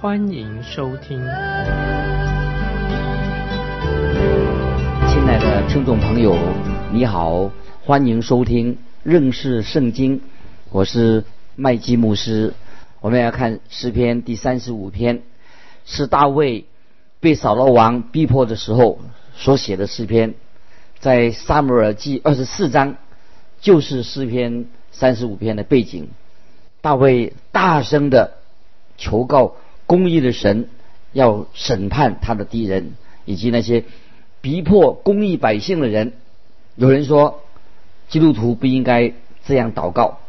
欢迎收听。亲爱的听众朋友，你好，欢迎收听认识圣经，我是麦基牧师。我们要看诗篇第三十五篇，是大卫被扫罗王逼迫的时候所写的诗篇。在撒母耳记二十四章，就是诗篇三十五篇的背景。大卫大声的求告公义的神，要审判他的敌人，以及那些逼迫公义百姓的人。有人说，基督徒不应该这样祷告，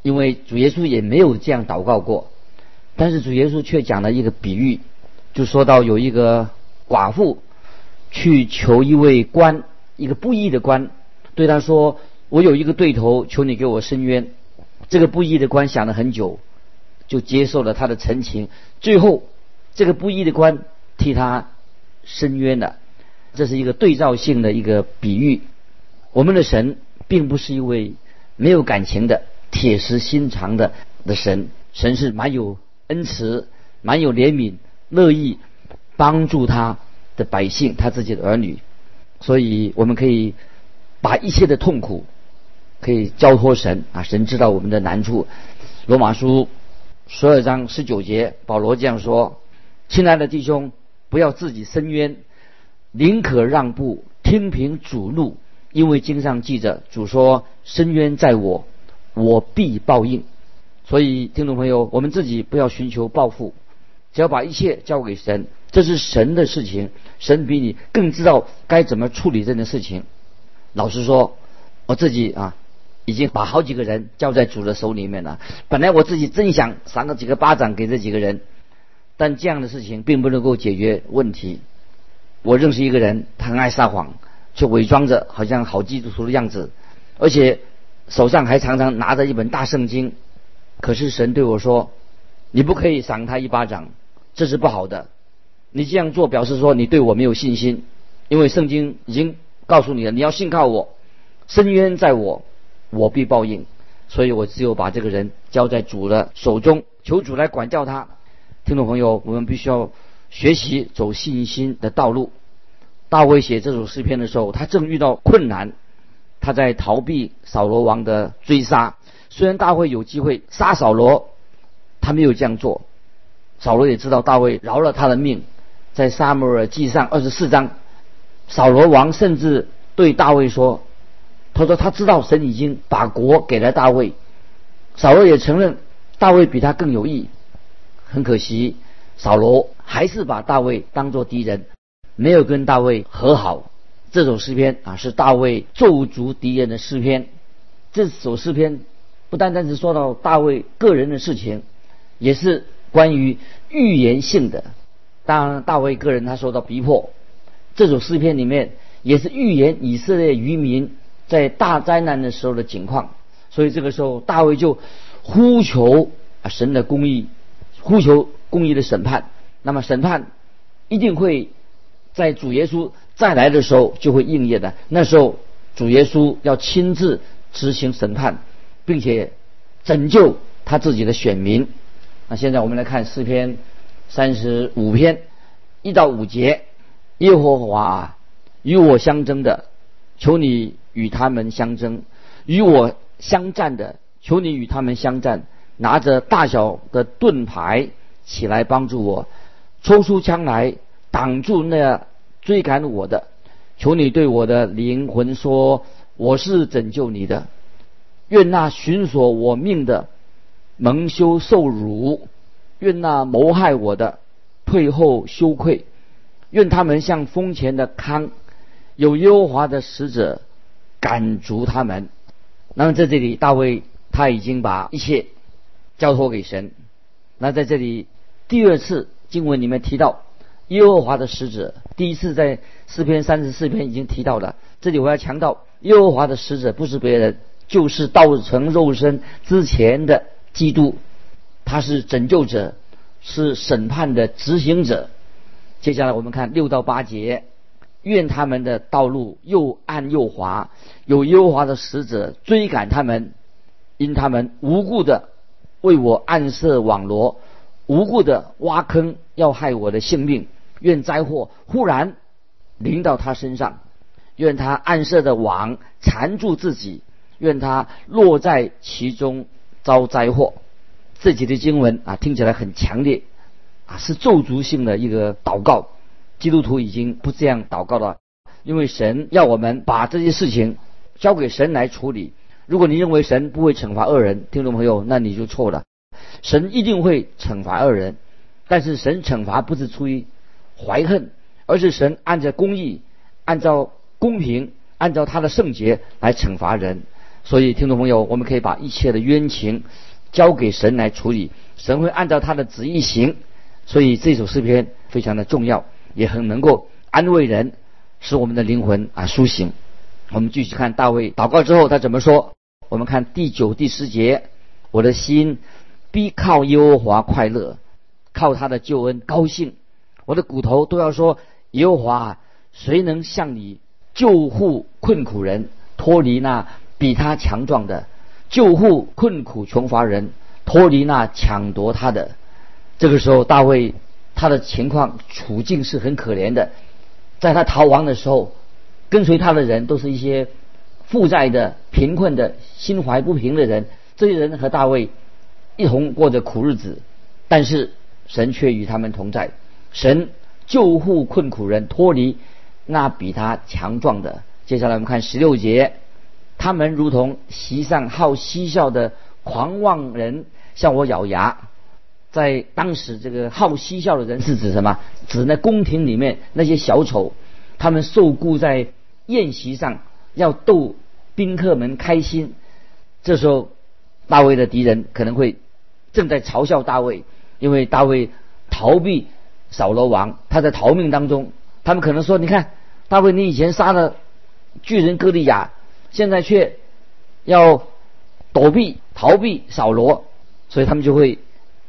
因为主耶稣也没有这样祷告过。但是主耶稣却讲了一个比喻，就说到有一个寡妇去求一位官。一个不义的官对他说：“我有一个对头，求你给我伸冤。”这个不义的官想了很久，就接受了他的陈情。最后，这个不义的官替他伸冤了。这是一个对照性的一个比喻。我们的神并不是一位没有感情的、铁石心肠的的神。神是蛮有恩慈、蛮有怜悯、乐意帮助他的百姓、他自己的儿女。所以我们可以把一切的痛苦可以交托神啊，神知道我们的难处。罗马书十二章十九节，保罗这样说：“亲爱的弟兄，不要自己伸冤，宁可让步，听凭主怒，因为经上记着，主说：伸冤在我，我必报应。”所以听众朋友，我们自己不要寻求报复，只要把一切交给神。这是神的事情，神比你更知道该怎么处理这件事情。老实说，我自己啊，已经把好几个人交在主的手里面了。本来我自己真想赏个几个巴掌给这几个人，但这样的事情并不能够解决问题。我认识一个人，他很爱撒谎，却伪装着好像好基督徒的样子，而且手上还常常拿着一本大圣经。可是神对我说：“你不可以赏他一巴掌，这是不好的。”你这样做表示说你对我没有信心，因为圣经已经告诉你了，你要信靠我，深渊在我，我必报应。所以我只有把这个人交在主的手中，求主来管教他。听众朋友，我们必须要学习走信心的道路。大卫写这首诗篇的时候，他正遇到困难，他在逃避扫罗王的追杀。虽然大卫有机会杀扫罗，他没有这样做。扫罗也知道大卫饶了他的命。在撒母耳记上二十四章，扫罗王甚至对大卫说：“他说他知道神已经把国给了大卫。”扫罗也承认大卫比他更有义。很可惜，扫罗还是把大卫当作敌人，没有跟大卫和好。这首诗篇啊，是大卫咒诅敌人的诗篇。这首诗篇不单单是说到大卫个人的事情，也是关于预言性的。当然大卫个人他受到逼迫，这首诗篇里面也是预言以色列渔民在大灾难的时候的情况。所以这个时候大卫就呼求啊神的公义，呼求公义的审判。那么审判一定会在主耶稣再来的时候就会应验的。那时候主耶稣要亲自执行审判，并且拯救他自己的选民。那现在我们来看诗篇。三十五篇一到五节，耶和华啊，与我相争的，求你与他们相争；与我相战的，求你与他们相战。拿着大小的盾牌起来帮助我，抽出枪来挡住那追赶我的。求你对我的灵魂说：“我是拯救你的。”愿那寻索我命的蒙羞受辱。愿那谋害我的退后羞愧，愿他们像风前的康，有优华的使者赶逐他们。那么在这里，大卫他已经把一切交托给神。那在这里，第二次经文里面提到耶和华的使者。第一次在四篇三十四篇已经提到了，这里我要强调，耶和华的使者不是别人，就是道成肉身之前的基督，他是拯救者，是审判的执行者。接下来我们看六到八节，愿他们的道路又暗又滑，有优滑的使者追赶他们，因他们无故的为我暗设网罗，无故的挖坑要害我的性命。愿灾祸忽然临到他身上，愿他暗设的网缠住自己，愿他落在其中遭灾祸。自己的经文啊，听起来很强烈。啊，是咒诅性的一个祷告，基督徒已经不这样祷告了，因为神要我们把这些事情交给神来处理。如果你认为神不会惩罚恶人，听众朋友，那你就错了。神一定会惩罚恶人，但是神惩罚不是出于怀恨，而是神按照公义、按照公平、按照他的圣洁来惩罚人。所以，听众朋友，我们可以把一切的冤情交给神来处理，神会按照他的旨意行。所以这首诗篇非常的重要，也很能够安慰人，使我们的灵魂啊苏醒。我们继续看大卫祷告之后他怎么说？我们看第九、第十节：我的心必靠耶和华快乐，靠他的救恩高兴。我的骨头都要说：耶和华，谁能向你救护困苦人，脱离那比他强壮的，救护困苦穷乏人，脱离那抢夺他的。这个时候，大卫他的情况处境是很可怜的，在他逃亡的时候，跟随他的人都是一些负债的、贫困的、心怀不平的人。这些人和大卫一同过着苦日子，但是神却与他们同在。神救护困苦人，脱离那比他强壮的。接下来我们看十六节，他们如同席上好嬉笑的狂妄人，向我咬牙。在当时，这个好嬉笑的人是指什么？指那宫廷里面那些小丑，他们受雇在宴席上要逗宾客们开心。这时候，大卫的敌人可能会正在嘲笑大卫，因为大卫逃避扫罗王，他在逃命当中。他们可能说：“你看，大卫，你以前杀了巨人歌利亚，现在却要躲避逃避扫罗。”所以他们就会。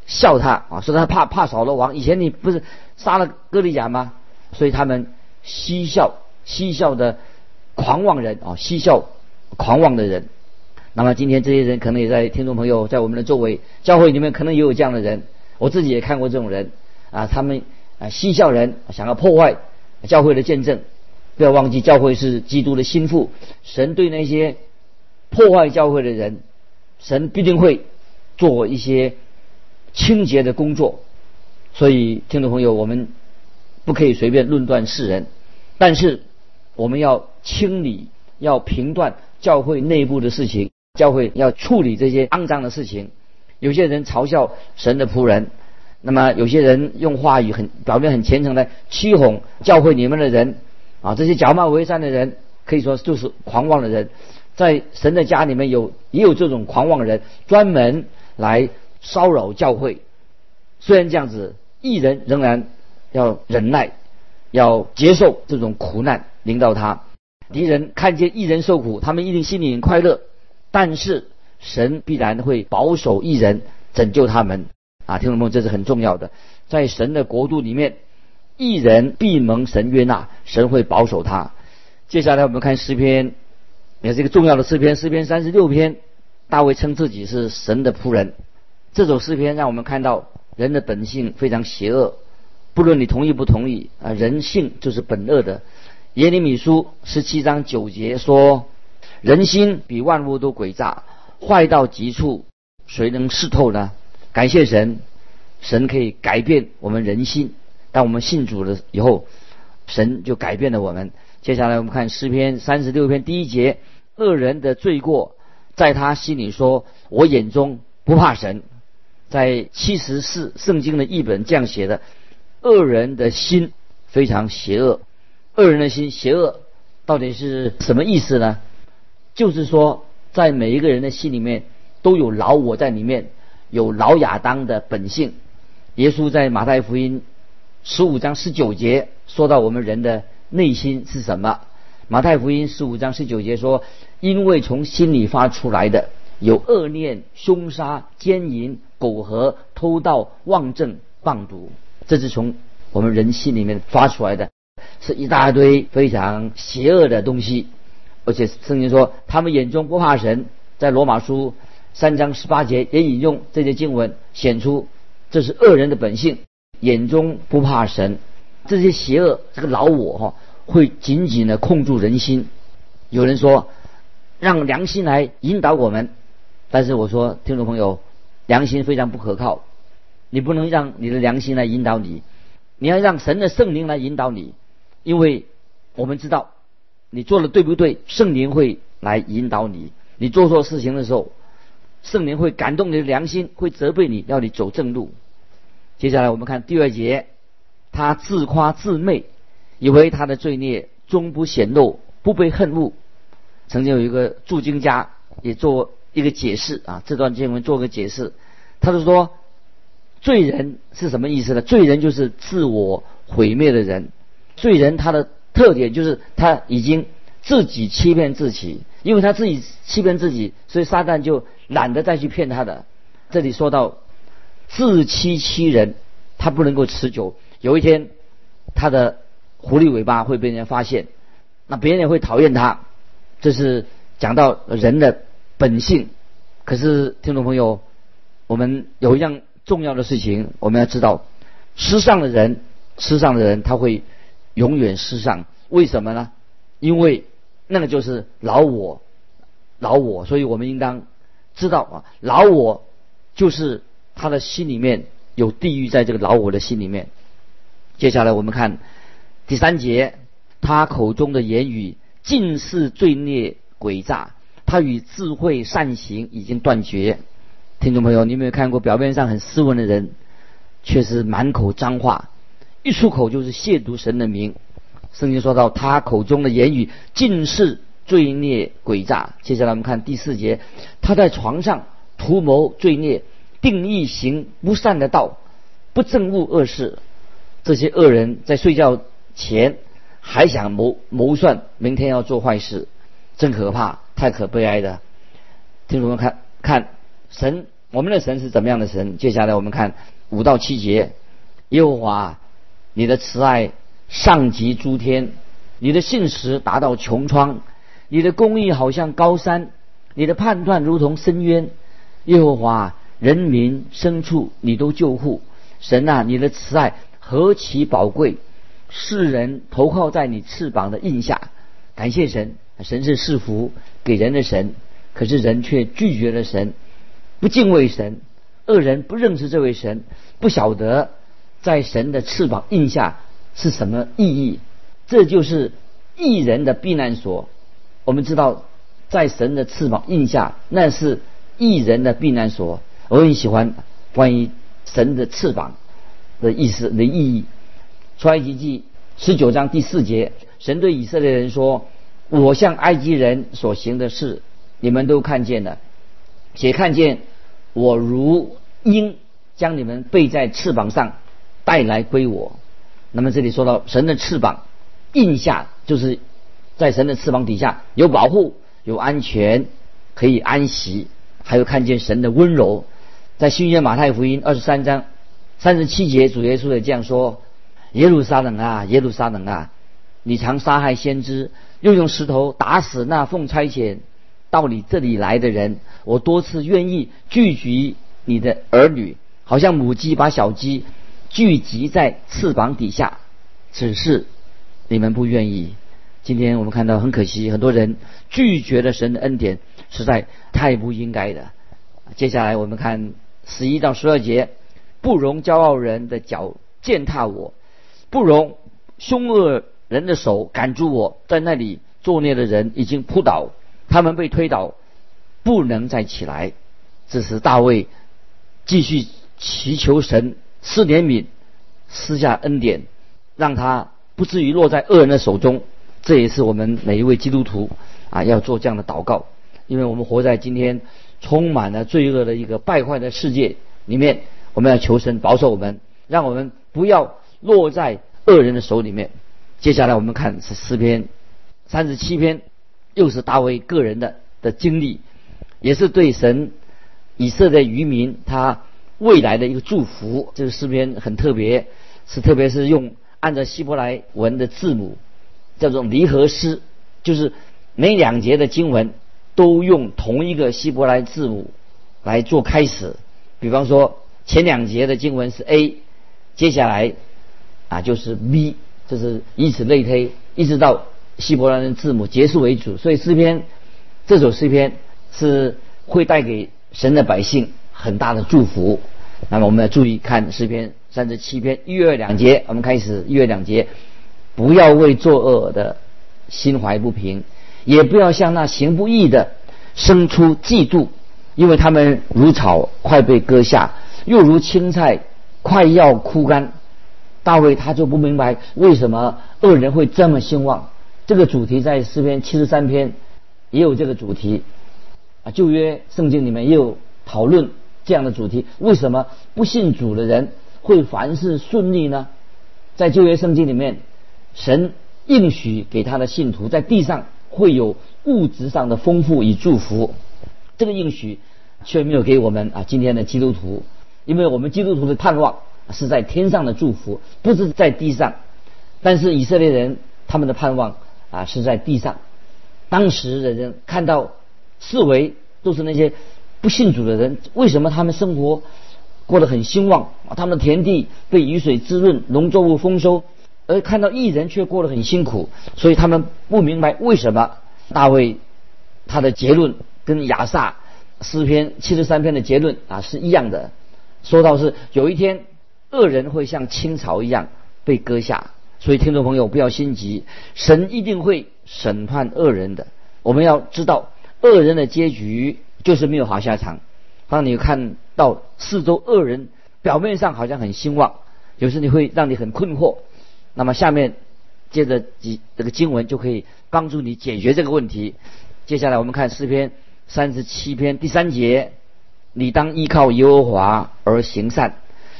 笑他啊，说他怕怕扫罗王。以前你不是杀了哥利亚吗？所以他们嬉笑嬉笑的狂妄人啊，嬉笑狂妄的人。那么今天这些人可能也在听众朋友在我们的周围，教会里面可能也有这样的人。我自己也看过这种人啊，他们啊嬉笑人，想要破坏教会的见证。不要忘记，教会是基督的心腹，神对那些破坏教会的人，神必定会做一些。清洁的工作，所以听众朋友，我们不可以随便论断世人，但是我们要清理、要评断教会内部的事情，教会要处理这些肮脏的事情。有些人嘲笑神的仆人，那么有些人用话语很表面很虔诚的欺哄教会里面的人啊，这些假冒为善的人，可以说就是狂妄的人，在神的家里面有也有这种狂妄人，专门来。骚扰教会，虽然这样子，艺人仍然要忍耐，要接受这种苦难领导他。敌人看见艺人受苦，他们一定心里很快乐。但是神必然会保守艺人，拯救他们。啊，听众朋友，这是很重要的。在神的国度里面，艺人必蒙神悦纳，神会保守他。接下来我们看诗篇，也是一个重要的诗篇，诗篇三十六篇，大卫称自己是神的仆人。这首诗篇让我们看到人的本性非常邪恶，不论你同意不同意啊，人性就是本恶的。耶利米书十七章九节说：“人心比万物都诡诈，坏到极处，谁能识透呢？”感谢神，神可以改变我们人心。当我们信主了以后，神就改变了我们。接下来我们看诗篇三十六篇第一节：“恶人的罪过，在他心里说，我眼中不怕神。”在七十四圣经的译本这样写的：恶人的心非常邪恶。恶人的心邪恶，到底是什么意思呢？就是说，在每一个人的心里面都有老我在里面，有老亚当的本性。耶稣在马太福音十五章十九节说到我们人的内心是什么。马太福音十五章十九节说：“因为从心里发出来的有恶念、凶杀、奸淫、苟合、偷盗、妄证、谤毒，这是从我们人心里面发出来的，是一大堆非常邪恶的东西。而且圣经说他们眼中不怕神，在罗马书三章十八节也引用这些经文，显出这是恶人的本性，眼中不怕神。这些邪恶，这个老我哈。”会紧紧的控住人心。有人说，让良心来引导我们，但是我说，听众朋友，良心非常不可靠。你不能让你的良心来引导你，你要让神的圣灵来引导你，因为我们知道，你做的对不对，圣灵会来引导你。你做错事情的时候，圣灵会感动你的良心，会责备你，要你走正路。接下来我们看第二节，他自夸自媚。以为他的罪孽终不显露，不被恨恶。曾经有一个注经家也做一个解释啊，这段经文做个解释。他就说，罪人是什么意思呢？罪人就是自我毁灭的人。罪人他的特点就是他已经自己欺骗自己，因为他自己欺骗自己，所以撒旦就懒得再去骗他的。这里说到自欺欺人，他不能够持久。有一天，他的狐狸尾巴会被人家发现，那别人也会讨厌他。这是讲到人的本性。可是听众朋友，我们有一样重要的事情，我们要知道，世上的人，世上的人他会永远世上。为什么呢？因为那个就是老我，老我。所以我们应当知道啊，老我就是他的心里面有地狱，在这个老我的心里面。接下来我们看。第三节，他口中的言语尽是罪孽诡诈，他与智慧善行已经断绝。听众朋友，你有没有看过表面上很斯文的人，却是满口脏话，一出口就是亵渎神的名？圣经说到他口中的言语尽是罪孽诡诈。接下来我们看第四节，他在床上图谋罪孽，定义行不善的道，不憎恶恶事。这些恶人在睡觉。前还想谋谋算，明天要做坏事，真可怕，太可悲哀的。听众们看看神，我们的神是怎么样的神？接下来我们看五到七节，耶和华，你的慈爱上及诸天，你的信实达到穹苍，你的公义好像高山，你的判断如同深渊。耶和华，人民牲畜你都救护，神啊，你的慈爱何其宝贵！世人投靠在你翅膀的印下，感谢神，神是赐福给人的神，可是人却拒绝了神，不敬畏神，恶人不认识这位神，不晓得在神的翅膀印下是什么意义，这就是异人的避难所。我们知道，在神的翅膀印下，那是异人的避难所。我很喜欢关于神的翅膀的意思的意义。出埃及记十九章第四节，神对以色列人说：“我向埃及人所行的事，你们都看见了，且看见我如鹰将你们背在翅膀上带来归我。”那么这里说到神的翅膀印下，就是在神的翅膀底下有保护、有安全，可以安息，还有看见神的温柔。在新约马太福音二十三章三十七节，主耶稣也这样说。耶路撒冷啊，耶路撒冷啊！你常杀害先知，又用石头打死那奉差遣到你这里来的人。我多次愿意聚集你的儿女，好像母鸡把小鸡聚集在翅膀底下，只是你们不愿意。今天我们看到很可惜，很多人拒绝了神的恩典，实在太不应该的。接下来我们看十一到十二节，不容骄傲人的脚践踏我。不容凶恶人的手赶住我，在那里作孽的人已经扑倒，他们被推倒，不能再起来。这时大卫继续祈求神施怜悯，施下恩典，让他不至于落在恶人的手中。这也是我们每一位基督徒啊要做这样的祷告，因为我们活在今天充满了罪恶的一个败坏的世界里面，我们要求神保守我们，让我们不要。落在恶人的手里面。接下来我们看是诗篇三十七篇，又是大卫个人的的经历，也是对神以色列渔民他未来的一个祝福。这个诗篇很特别，是特别是用按照希伯来文的字母叫做离合诗，就是每两节的经文都用同一个希伯来字母来做开始。比方说前两节的经文是 A，接下来啊就是 B。就是以此类推，一直到希伯来人字母结束为主。所以诗篇这首诗篇是会带给神的百姓很大的祝福。那么我们要注意看诗篇三十七篇一月两节，我们开始一月两节，不要为作恶的心怀不平，也不要向那行不义的生出嫉妒，因为他们如草快被割下，又如青菜快要枯干。大卫他就不明白为什么恶人会这么兴旺。这个主题在诗篇七十三篇也有这个主题啊，旧约圣经里面也有讨论这样的主题。为什么不信主的人会凡事顺利呢？在旧约圣经里面，神应许给他的信徒在地上会有物质上的丰富与祝福，这个应许却没有给我们啊今天的基督徒，因为我们基督徒的盼望。是在天上的祝福，不是在地上。但是以色列人他们的盼望啊是在地上。当时的人看到四围都是那些不信主的人，为什么他们生活过得很兴旺？他们的田地被雨水滋润，农作物丰收，而看到异人却过得很辛苦，所以他们不明白为什么大卫他的结论跟亚萨诗篇七十三篇的结论啊是一样的，说到是有一天。恶人会像青草一样被割下，所以听众朋友不要心急，神一定会审判恶人的。我们要知道，恶人的结局就是没有好下场。当你看到四周恶人表面上好像很兴旺，有时你会让你很困惑。那么下面接着几这个经文就可以帮助你解决这个问题。接下来我们看诗篇三十七篇第三节：你当依靠耶和华而行善。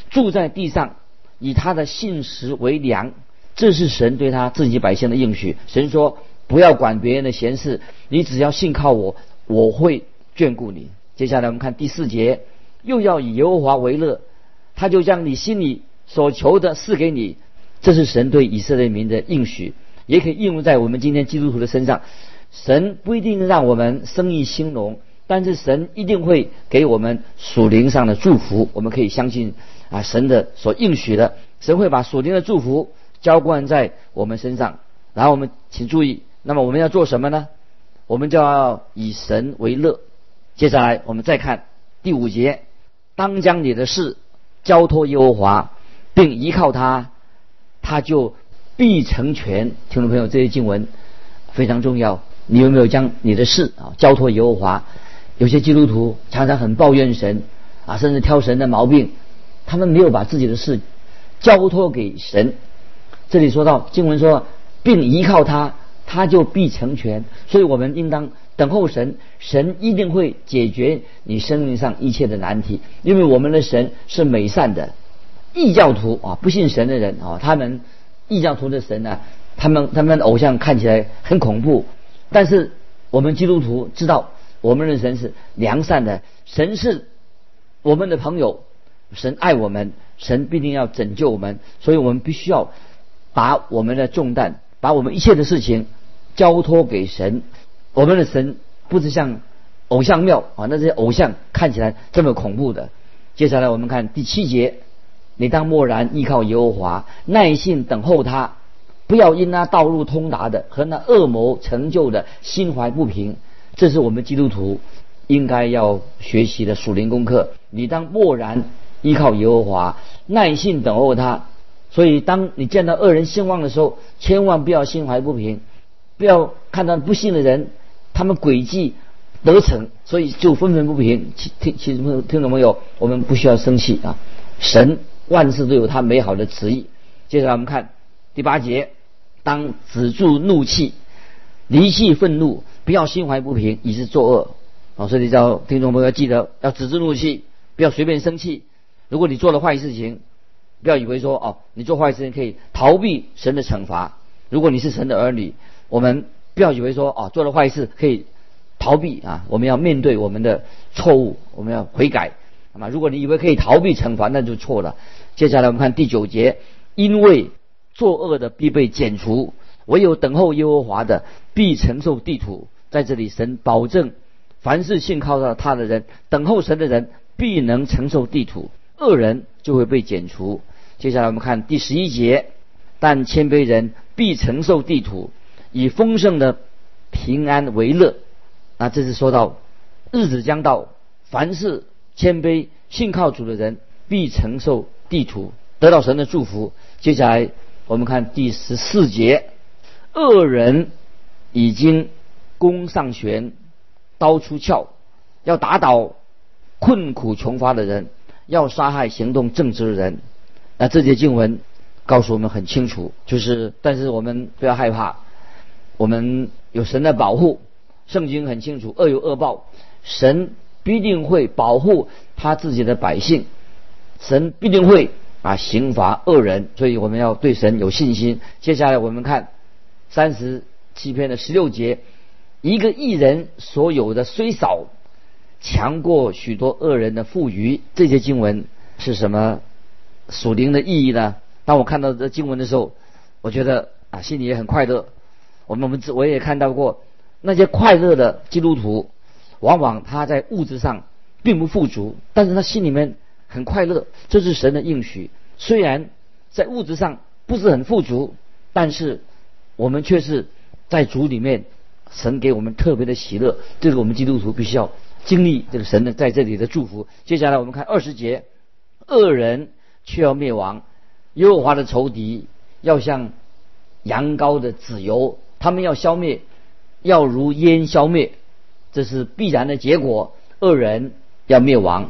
住在地上，以他的信实为粮，这是神对他自己百姓的应许。神说：“不要管别人的闲事，你只要信靠我，我会眷顾你。”接下来我们看第四节，又要以耶和华为乐，他就将你心里所求的赐给你。这是神对以色列民的应许，也可以应用在我们今天基督徒的身上。神不一定让我们生意兴隆，但是神一定会给我们属灵上的祝福。我们可以相信。啊，神的所应许的，神会把属灵的祝福浇灌在我们身上。然后我们请注意，那么我们要做什么呢？我们就要以神为乐。接下来我们再看第五节，当将你的事交托耶和华，并依靠他，他就必成全。听众朋友，这些经文非常重要。你有没有将你的事啊交托耶和华？有些基督徒常常很抱怨神啊，甚至挑神的毛病。他们没有把自己的事交托给神。这里说到经文说，并依靠他，他就必成全。所以我们应当等候神，神一定会解决你生命上一切的难题。因为我们的神是美善的。异教徒啊，不信神的人啊，他们异教徒的神呢，他们他们的偶像看起来很恐怖。但是我们基督徒知道，我们的神是良善的，神是我们的朋友。神爱我们，神必定要拯救我们，所以我们必须要把我们的重担，把我们一切的事情交托给神。我们的神不是像偶像庙啊，那些偶像看起来这么恐怖的。接下来我们看第七节，你当默然依靠耶和华，耐心等候他，不要因那道路通达的和那恶魔成就的心怀不平。这是我们基督徒应该要学习的属灵功课。你当默然。依靠耶和华，耐心等候他。所以，当你见到恶人兴旺的时候，千万不要心怀不平，不要看到不幸的人，他们诡计得逞，所以就愤愤不平。听，其实听众朋友，我们不需要生气啊！神万事都有他美好的旨意。接下来我们看第八节：当止住怒气，离弃愤怒，不要心怀不平，以致作恶。啊，所以叫听众朋友记得要止住怒气，不要随便生气。如果你做了坏事情，不要以为说哦，你做坏事情可以逃避神的惩罚。如果你是神的儿女，我们不要以为说哦，做了坏事可以逃避啊，我们要面对我们的错误，我们要悔改。那么，如果你以为可以逃避惩罚，那就错了。接下来我们看第九节，因为作恶的必被剪除，唯有等候耶和华的必承受地土。在这里，神保证，凡是信靠到他的人，等候神的人，必能承受地土，恶人就会被剪除。接下来我们看第十一节，但谦卑人必承受地土，以丰盛的平安为乐。那这是说到日子将到，凡是谦卑信靠主的人，必承受地土，得到神的祝福。接下来我们看第十四节，恶人已经。弓上弦，刀出鞘，要打倒困苦穷乏的人，要杀害行动正直的人。那这节经文告诉我们很清楚，就是，但是我们不要害怕，我们有神的保护。圣经很清楚，恶有恶报，神必定会保护他自己的百姓，神必定会啊刑罚恶人，所以我们要对神有信心。接下来我们看三十七篇的十六节。一个艺人所有的虽少，强过许多恶人的富余。这些经文是什么属灵的意义呢？当我看到这经文的时候，我觉得啊，心里也很快乐。我们我们我也看到过那些快乐的基督徒，往往他在物质上并不富足，但是他心里面很快乐。这是神的应许。虽然在物质上不是很富足，但是我们却是在主里面。神给我们特别的喜乐，这个我们基督徒必须要经历这个神的在这里的祝福。接下来我们看二十节，恶人却要灭亡，耶和华的仇敌要像羊羔的子油，他们要消灭，要如烟消灭，这是必然的结果。恶人要灭亡，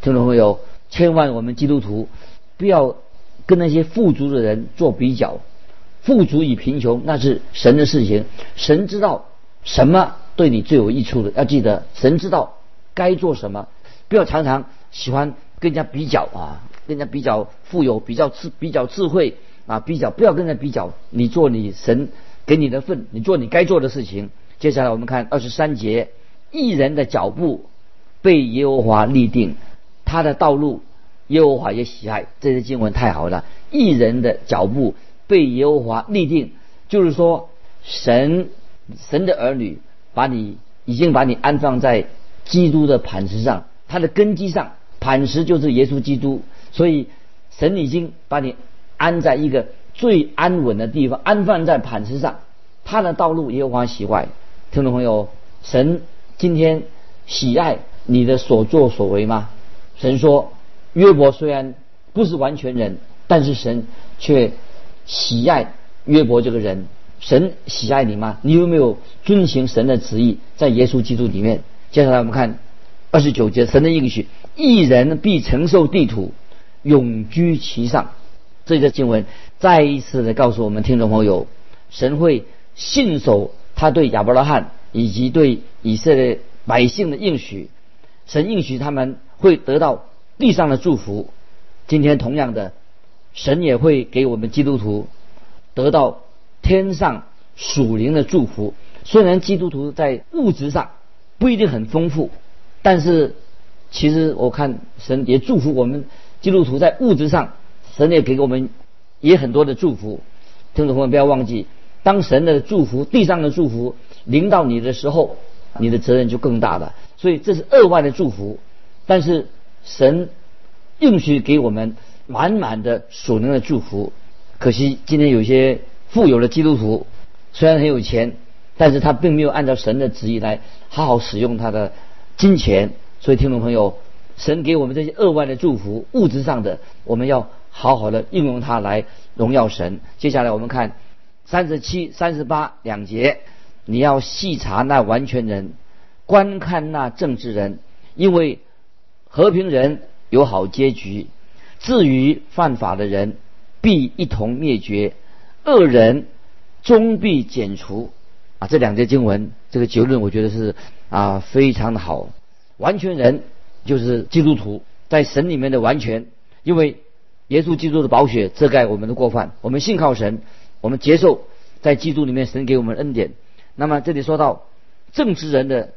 听众朋友，千万我们基督徒不要跟那些富足的人做比较，富足与贫穷那是神的事情，神知道。什么对你最有益处的？要记得，神知道该做什么，不要常常喜欢跟人家比较啊，跟人家比较富有，比较智，比较智慧啊，比较不要跟人家比较。你做你神给你的份，你做你该做的事情。接下来我们看二十三节，艺人的脚步被耶和华立定，他的道路耶和华也喜爱。这些经文太好了，艺人的脚步被耶和华立定，就是说神。神的儿女把你已经把你安放在基督的磐石上，他的根基上，磐石就是耶稣基督，所以神已经把你安在一个最安稳的地方，安放在磐石上。他的道路也有喜坏，听众朋友，神今天喜爱你的所作所为吗？神说，约伯虽然不是完全人，但是神却喜爱约伯这个人。神喜爱你吗？你有没有遵行神的旨意，在耶稣基督里面？接下来我们看二十九节，神的应许：一人必承受地土，永居其上。这则经文再一次的告诉我们听众朋友，神会信守他对亚伯拉罕以及对以色列百姓的应许。神应许他们会得到地上的祝福。今天同样的，神也会给我们基督徒得到。天上属灵的祝福，虽然基督徒在物质上不一定很丰富，但是其实我看神也祝福我们基督徒在物质上，神也给我们也很多的祝福。听众朋友不要忘记，当神的祝福、地上的祝福临到你的时候，你的责任就更大了。所以这是额外的祝福，但是神应许给我们满满的属灵的祝福。可惜今天有些。富有的基督徒虽然很有钱，但是他并没有按照神的旨意来好好使用他的金钱。所以，听众朋友，神给我们这些额外的祝福，物质上的，我们要好好的应用它来荣耀神。接下来，我们看三十七、三十八两节，你要细查那完全人，观看那正直人，因为和平人有好结局，至于犯法的人，必一同灭绝。恶人终必剪除啊！这两节经文这个结论，我觉得是啊非常的好。完全人就是基督徒在神里面的完全，因为耶稣基督的宝血遮盖我们的过犯，我们信靠神，我们接受在基督里面神给我们恩典。那么这里说到正直人的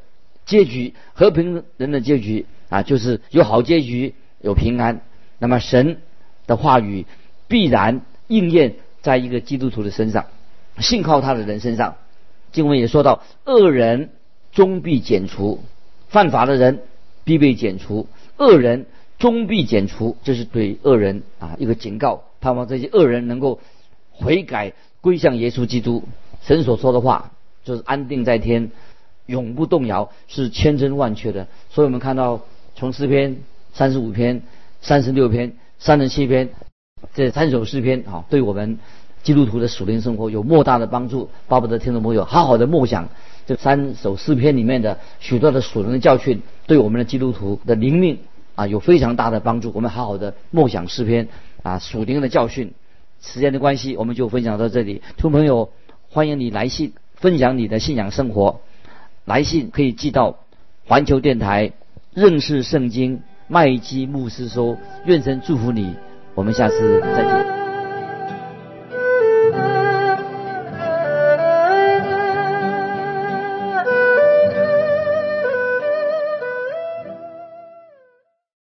结局，和平人的结局啊，就是有好结局，有平安。那么神的话语必然应验在一个基督徒的身上，信靠他的人身上。经文也说到，恶人终必剪除，犯法的人必被剪除，恶人。终必剪除，这是对恶人啊一个警告，盼望这些恶人能够悔改归向耶稣基督。神所说的话就是安定在天，永不动摇，是千真万确的。所以我们看到从诗篇三十五篇、三十六篇、三十七篇这三首诗篇啊，对我们基督徒的属灵生活有莫大的帮助。巴不得听众朋友好好的默想这三首诗篇里面的许多的属灵的教训，对我们的基督徒的灵命。啊，有非常大的帮助。我们好好的默想诗篇啊，属灵的教训。时间的关系，我们就分享到这里。听众朋友，欢迎你来信分享你的信仰生活。来信可以寄到环球电台认识圣经麦基牧师说，愿神祝福你。我们下次再见。